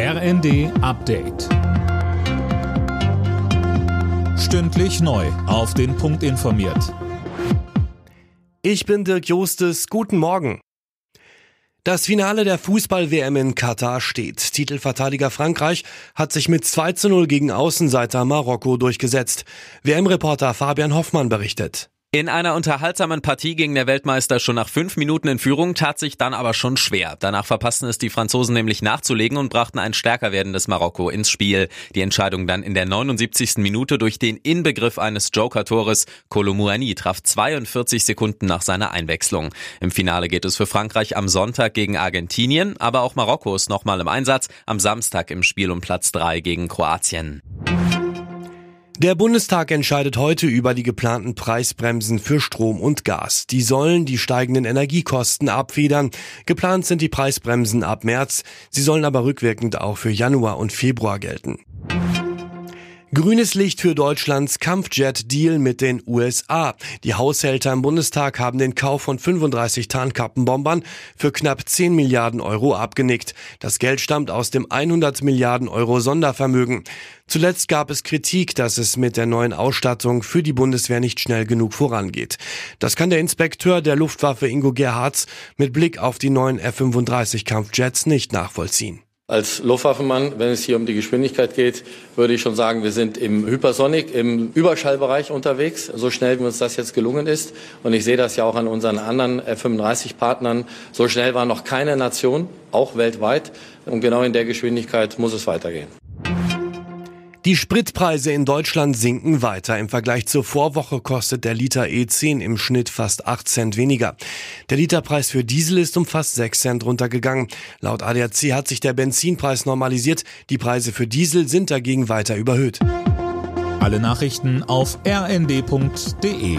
RND Update. Stündlich neu. Auf den Punkt informiert. Ich bin Dirk Jostes. Guten Morgen. Das Finale der Fußball-WM in Katar steht. Titelverteidiger Frankreich hat sich mit 2 zu 0 gegen Außenseiter Marokko durchgesetzt. WM-Reporter Fabian Hoffmann berichtet. In einer unterhaltsamen Partie ging der Weltmeister schon nach fünf Minuten in Führung, tat sich dann aber schon schwer. Danach verpassten es die Franzosen nämlich nachzulegen und brachten ein stärker werdendes Marokko ins Spiel. Die Entscheidung dann in der 79. Minute durch den Inbegriff eines Joker-Tores. Kolomouani traf 42 Sekunden nach seiner Einwechslung. Im Finale geht es für Frankreich am Sonntag gegen Argentinien, aber auch Marokko ist nochmal im Einsatz, am Samstag im Spiel um Platz drei gegen Kroatien. Der Bundestag entscheidet heute über die geplanten Preisbremsen für Strom und Gas. Die sollen die steigenden Energiekosten abfedern. Geplant sind die Preisbremsen ab März. Sie sollen aber rückwirkend auch für Januar und Februar gelten. Grünes Licht für Deutschlands Kampfjet-Deal mit den USA. Die Haushälter im Bundestag haben den Kauf von 35 Tarnkappenbombern für knapp 10 Milliarden Euro abgenickt. Das Geld stammt aus dem 100 Milliarden Euro Sondervermögen. Zuletzt gab es Kritik, dass es mit der neuen Ausstattung für die Bundeswehr nicht schnell genug vorangeht. Das kann der Inspekteur der Luftwaffe Ingo Gerhards mit Blick auf die neuen F-35 Kampfjets nicht nachvollziehen. Als Luftwaffenmann, wenn es hier um die Geschwindigkeit geht, würde ich schon sagen, wir sind im Hypersonic, im Überschallbereich unterwegs, so schnell wie uns das jetzt gelungen ist. Und ich sehe das ja auch an unseren anderen F-35-Partnern. So schnell war noch keine Nation, auch weltweit. Und genau in der Geschwindigkeit muss es weitergehen. Die Spritpreise in Deutschland sinken weiter. Im Vergleich zur Vorwoche kostet der Liter E10 im Schnitt fast 8 Cent weniger. Der Literpreis für Diesel ist um fast 6 Cent runtergegangen. Laut ADAC hat sich der Benzinpreis normalisiert. Die Preise für Diesel sind dagegen weiter überhöht. Alle Nachrichten auf rnd.de